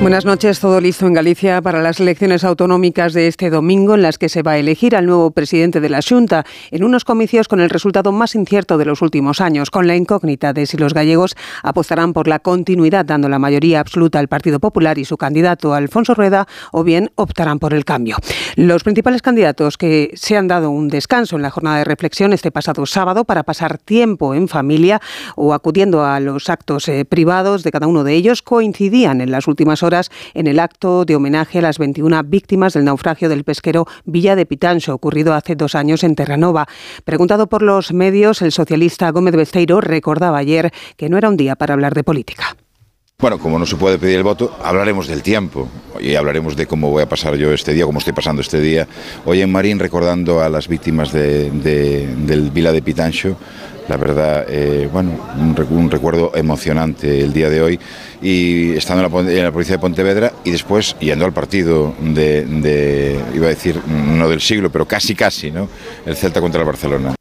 Buenas noches. Todo listo en Galicia para las elecciones autonómicas de este domingo, en las que se va a elegir al nuevo presidente de la Junta, en unos comicios con el resultado más incierto de los últimos años, con la incógnita de si los gallegos apostarán por la continuidad, dando la mayoría absoluta al Partido Popular y su candidato Alfonso Rueda, o bien optarán por el cambio. Los principales candidatos que se han dado un descanso en la jornada de reflexión este pasado sábado para pasar tiempo en familia o acudiendo a los actos eh, privados de cada uno de ellos coincidían en las últimas horas en el acto de homenaje a las 21 víctimas del naufragio del pesquero Villa de Pitancho, ocurrido hace dos años en Terranova. Preguntado por los medios, el socialista Gómez Besteiro recordaba ayer que no era un día para hablar de política. Bueno, como no se puede pedir el voto, hablaremos del tiempo y hablaremos de cómo voy a pasar yo este día, cómo estoy pasando este día. Hoy en Marín recordando a las víctimas del Vila de Pitancho, la verdad, eh, bueno, un, recuerdo emocionante el día de hoy y estando en la, en la, policía de Pontevedra y después yendo al partido de, de, iba a decir, no del siglo, pero casi casi, ¿no? El Celta contra el Barcelona.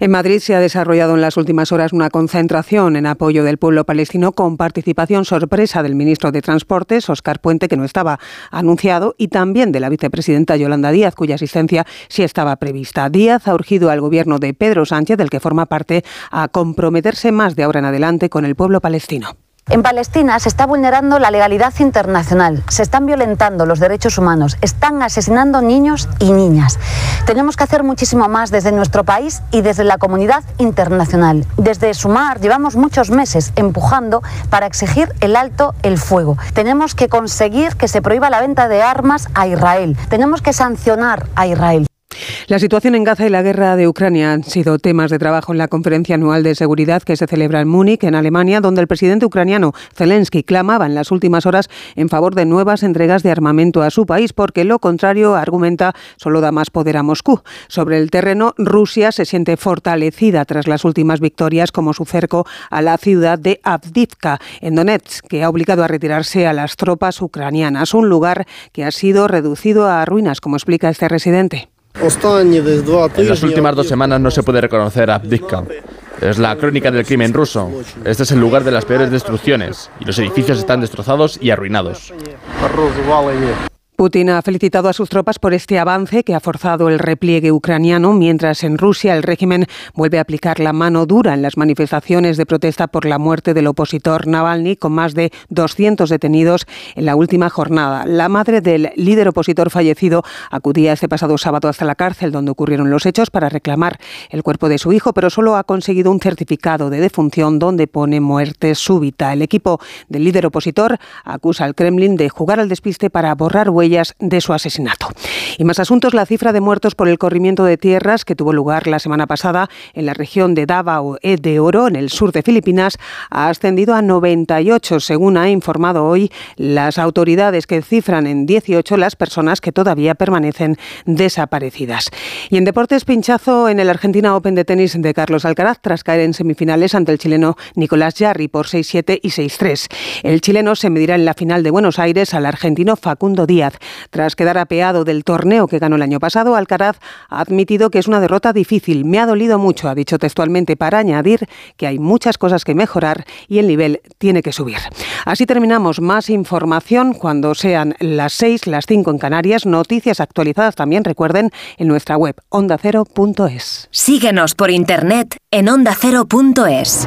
En Madrid se ha desarrollado en las últimas horas una concentración en apoyo del pueblo palestino con participación sorpresa del ministro de Transportes, Oscar Puente, que no estaba anunciado, y también de la vicepresidenta Yolanda Díaz, cuya asistencia sí estaba prevista. Díaz ha urgido al gobierno de Pedro Sánchez, del que forma parte, a comprometerse más de ahora en adelante con el pueblo palestino. En Palestina se está vulnerando la legalidad internacional, se están violentando los derechos humanos, están asesinando niños y niñas. Tenemos que hacer muchísimo más desde nuestro país y desde la comunidad internacional. Desde Sumar llevamos muchos meses empujando para exigir el alto el fuego. Tenemos que conseguir que se prohíba la venta de armas a Israel. Tenemos que sancionar a Israel. La situación en Gaza y la guerra de Ucrania han sido temas de trabajo en la conferencia anual de seguridad que se celebra en Múnich, en Alemania, donde el presidente ucraniano Zelensky clamaba en las últimas horas en favor de nuevas entregas de armamento a su país, porque lo contrario, argumenta, solo da más poder a Moscú. Sobre el terreno, Rusia se siente fortalecida tras las últimas victorias, como su cerco a la ciudad de Avdivka, en Donetsk, que ha obligado a retirarse a las tropas ucranianas, un lugar que ha sido reducido a ruinas, como explica este residente. En las últimas dos semanas no se puede reconocer a Abdivka. Es la crónica del crimen ruso. Este es el lugar de las peores destrucciones y los edificios están destrozados y arruinados. Putin ha felicitado a sus tropas por este avance que ha forzado el repliegue ucraniano, mientras en Rusia el régimen vuelve a aplicar la mano dura en las manifestaciones de protesta por la muerte del opositor Navalny, con más de 200 detenidos en la última jornada. La madre del líder opositor fallecido acudía este pasado sábado hasta la cárcel donde ocurrieron los hechos para reclamar el cuerpo de su hijo, pero solo ha conseguido un certificado de defunción donde pone muerte súbita. El equipo del líder opositor acusa al Kremlin de jugar al despiste para borrar huellas de su asesinato. Y más asuntos, la cifra de muertos por el corrimiento de tierras que tuvo lugar la semana pasada en la región de Davao e de Oro, en el sur de Filipinas, ha ascendido a 98, según ha informado hoy las autoridades que cifran en 18 las personas que todavía permanecen desaparecidas. Y en deportes, pinchazo en el Argentina Open de tenis de Carlos Alcaraz tras caer en semifinales ante el chileno Nicolás Jarry por 6-7 y 6-3. El chileno se medirá en la final de Buenos Aires al argentino Facundo Díaz. Tras quedar apeado del torneo que ganó el año pasado, Alcaraz ha admitido que es una derrota difícil. Me ha dolido mucho, ha dicho textualmente, para añadir que hay muchas cosas que mejorar y el nivel tiene que subir. Así terminamos. Más información cuando sean las 6, las 5 en Canarias. Noticias actualizadas también, recuerden, en nuestra web ondacero.es. Síguenos por internet en ondacero.es.